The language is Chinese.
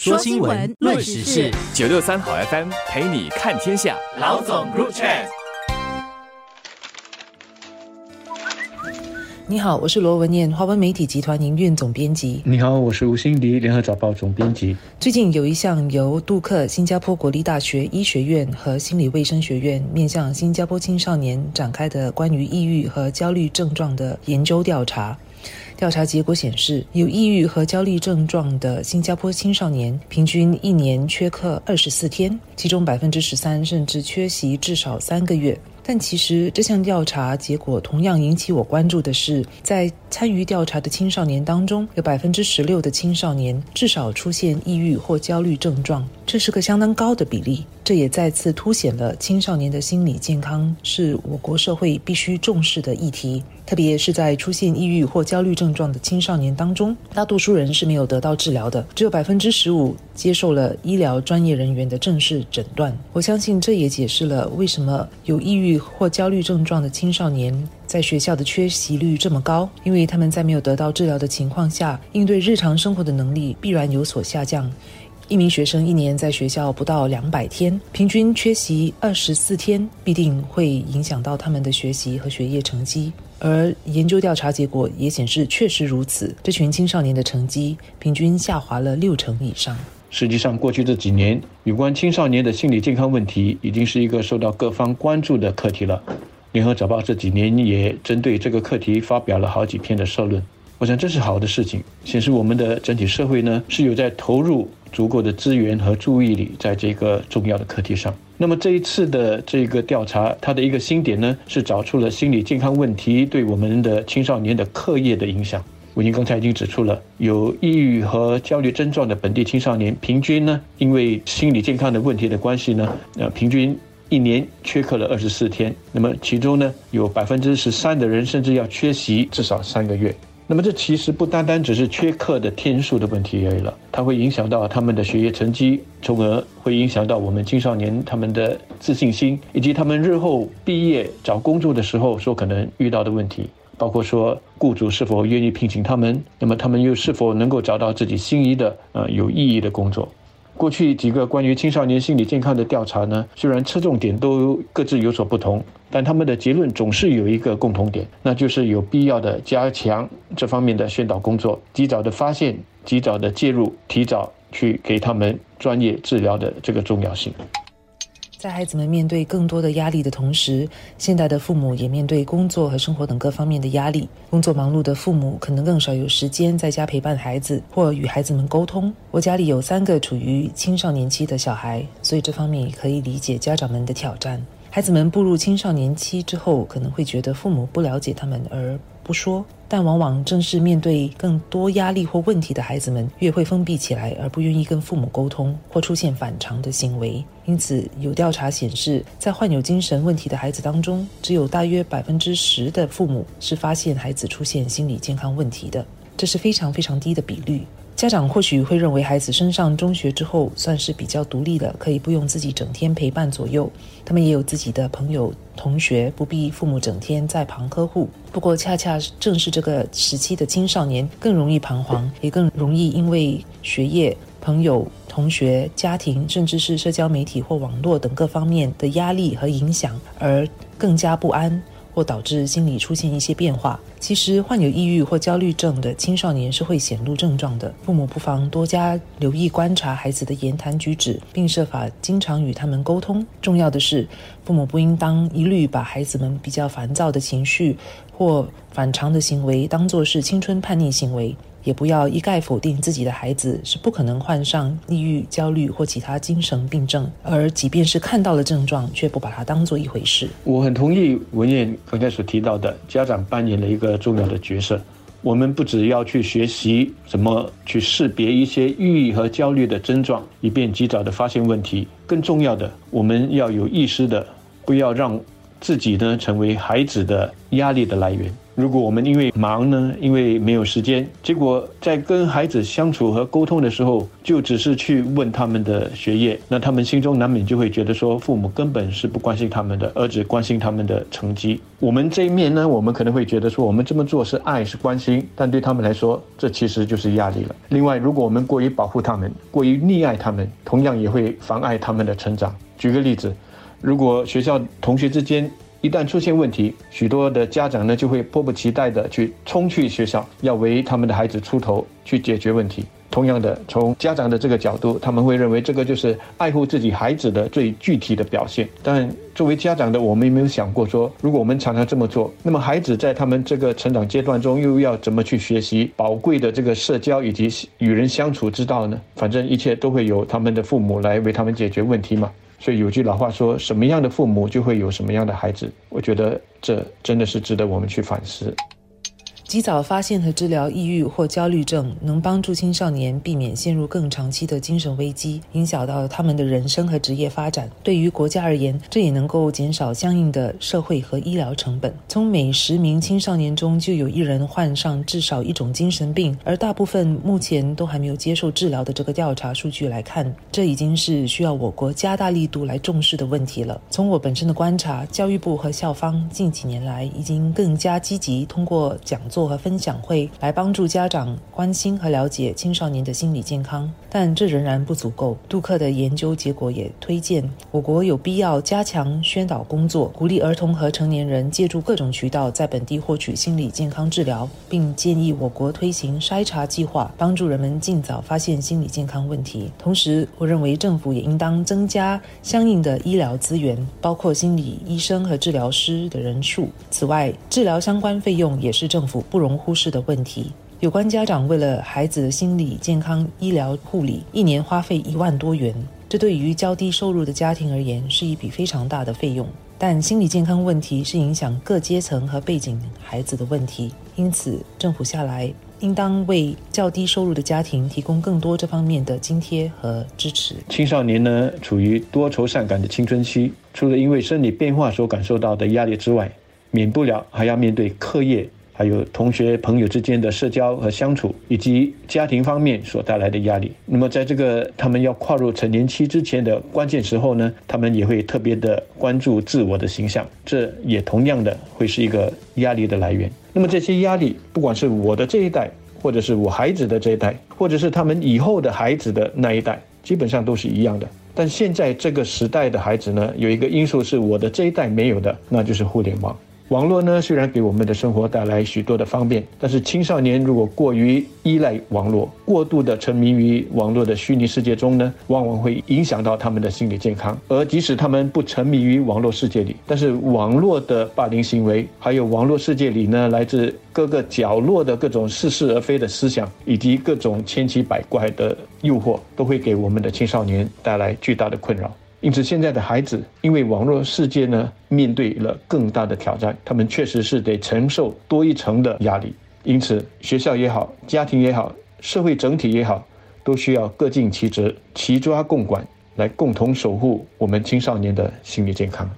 说新闻，论时事，九六三好 FM 陪你看天下。老总入场。你好，我是罗文燕，华文媒体集团营运总编辑。你好，我是吴欣迪，联合早报总编辑。最近有一项由杜克新加坡国立大学医学院和心理卫生学院面向新加坡青少年展开的关于抑郁和焦虑症状的研究调查。调查结果显示，有抑郁和焦虑症状的新加坡青少年平均一年缺课二十四天，其中百分之十三甚至缺席至少三个月。但其实这项调查结果同样引起我关注的是，在参与调查的青少年当中，有百分之十六的青少年至少出现抑郁或焦虑症状，这是个相当高的比例。这也再次凸显了青少年的心理健康是我国社会必须重视的议题。特别是在出现抑郁或焦虑症状的青少年当中，大多数人是没有得到治疗的，只有百分之十五接受了医疗专业人员的正式诊断。我相信这也解释了为什么有抑郁或焦虑症状的青少年在学校的缺席率这么高，因为他们在没有得到治疗的情况下，应对日常生活的能力必然有所下降。一名学生一年在学校不到两百天，平均缺席二十四天，必定会影响到他们的学习和学业成绩。而研究调查结果也显示，确实如此。这群青少年的成绩平均下滑了六成以上。实际上，过去这几年，有关青少年的心理健康问题已经是一个受到各方关注的课题了。联合早报这几年也针对这个课题发表了好几篇的社论。我想这是好的事情，显示我们的整体社会呢是有在投入足够的资源和注意力在这个重要的课题上。那么这一次的这个调查，它的一个新点呢是找出了心理健康问题对我们的青少年的课业的影响。我已经刚才已经指出了，有抑郁和焦虑症状的本地青少年，平均呢因为心理健康的问题的关系呢，呃，平均一年缺课了二十四天。那么其中呢有百分之十三的人甚至要缺席至少三个月。那么这其实不单单只是缺课的天数的问题而已了，它会影响到他们的学业成绩，从而会影响到我们青少年他们的自信心，以及他们日后毕业找工作的时候所可能遇到的问题，包括说雇主是否愿意聘请他们，那么他们又是否能够找到自己心仪的呃有意义的工作。过去几个关于青少年心理健康的调查呢，虽然侧重点都各自有所不同，但他们的结论总是有一个共同点，那就是有必要的加强这方面的宣导工作，及早的发现、及早的介入、提早去给他们专业治疗的这个重要性。在孩子们面对更多的压力的同时，现代的父母也面对工作和生活等各方面的压力。工作忙碌的父母可能更少有时间在家陪伴孩子或与孩子们沟通。我家里有三个处于青少年期的小孩，所以这方面也可以理解家长们的挑战。孩子们步入青少年期之后，可能会觉得父母不了解他们而不说，但往往正是面对更多压力或问题的孩子们，越会封闭起来，而不愿意跟父母沟通，或出现反常的行为。因此，有调查显示，在患有精神问题的孩子当中，只有大约百分之十的父母是发现孩子出现心理健康问题的，这是非常非常低的比率。家长或许会认为孩子升上中学之后算是比较独立的，可以不用自己整天陪伴左右，他们也有自己的朋友同学，不必父母整天在旁呵护。不过，恰恰正是这个时期的青少年更容易彷徨，也更容易因为学业、朋友、同学、家庭，甚至是社交媒体或网络等各方面的压力和影响而更加不安。或导致心理出现一些变化。其实，患有抑郁或焦虑症的青少年是会显露症状的。父母不妨多加留意观察孩子的言谈举止，并设法经常与他们沟通。重要的是，父母不应当一律把孩子们比较烦躁的情绪或反常的行为当作是青春叛逆行为。也不要一概否定自己的孩子是不可能患上抑郁、焦虑或其他精神病症，而即便是看到了症状，却不把它当做一回事。我很同意文燕刚才所提到的，家长扮演了一个重要的角色。我们不只要去学习怎么去识别一些抑郁和焦虑的症状，以便及早的发现问题，更重要的，我们要有意识的，不要让自己呢成为孩子的压力的来源。如果我们因为忙呢，因为没有时间，结果在跟孩子相处和沟通的时候，就只是去问他们的学业，那他们心中难免就会觉得说，父母根本是不关心他们的，而只关心他们的成绩。我们这一面呢，我们可能会觉得说，我们这么做是爱是关心，但对他们来说，这其实就是压力了。另外，如果我们过于保护他们，过于溺爱他们，同样也会妨碍他们的成长。举个例子，如果学校同学之间，一旦出现问题，许多的家长呢就会迫不及待的去冲去学校，要为他们的孩子出头，去解决问题。同样的，从家长的这个角度，他们会认为这个就是爱护自己孩子的最具体的表现。但作为家长的我们，有没有想过说，如果我们常常这么做，那么孩子在他们这个成长阶段中，又要怎么去学习宝贵的这个社交以及与人相处之道呢？反正一切都会由他们的父母来为他们解决问题嘛。所以有句老话说：“什么样的父母就会有什么样的孩子。”我觉得这真的是值得我们去反思。及早发现和治疗抑郁或焦虑症，能帮助青少年避免陷入更长期的精神危机，影响到他们的人生和职业发展。对于国家而言，这也能够减少相应的社会和医疗成本。从每十名青少年中就有一人患上至少一种精神病，而大部分目前都还没有接受治疗的这个调查数据来看，这已经是需要我国加大力度来重视的问题了。从我本身的观察，教育部和校方近几年来已经更加积极通过讲座。和分享会来帮助家长关心和了解青少年的心理健康，但这仍然不足够。杜克的研究结果也推荐，我国有必要加强宣导工作，鼓励儿童和成年人借助各种渠道在本地获取心理健康治疗，并建议我国推行筛查计划，帮助人们尽早发现心理健康问题。同时，我认为政府也应当增加相应的医疗资源，包括心理医生和治疗师的人数。此外，治疗相关费用也是政府。不容忽视的问题。有关家长为了孩子的心理健康医疗护理，一年花费一万多元，这对于较低收入的家庭而言是一笔非常大的费用。但心理健康问题是影响各阶层和背景孩子的问题，因此政府下来应当为较低收入的家庭提供更多这方面的津贴和支持。青少年呢，处于多愁善感的青春期，除了因为生理变化所感受到的压力之外，免不了还要面对课业。还有同学朋友之间的社交和相处，以及家庭方面所带来的压力。那么，在这个他们要跨入成年期之前的关键时候呢，他们也会特别的关注自我的形象，这也同样的会是一个压力的来源。那么这些压力，不管是我的这一代，或者是我孩子的这一代，或者是他们以后的孩子的那一代，基本上都是一样的。但现在这个时代的孩子呢，有一个因素是我的这一代没有的，那就是互联网。网络呢，虽然给我们的生活带来许多的方便，但是青少年如果过于依赖网络，过度的沉迷于网络的虚拟世界中呢，往往会影响到他们的心理健康。而即使他们不沉迷于网络世界里，但是网络的霸凌行为，还有网络世界里呢，来自各个角落的各种似是而非的思想，以及各种千奇百怪的诱惑，都会给我们的青少年带来巨大的困扰。因此，现在的孩子因为网络世界呢，面对了更大的挑战，他们确实是得承受多一层的压力。因此，学校也好，家庭也好，社会整体也好，都需要各尽其职，齐抓共管，来共同守护我们青少年的心理健康。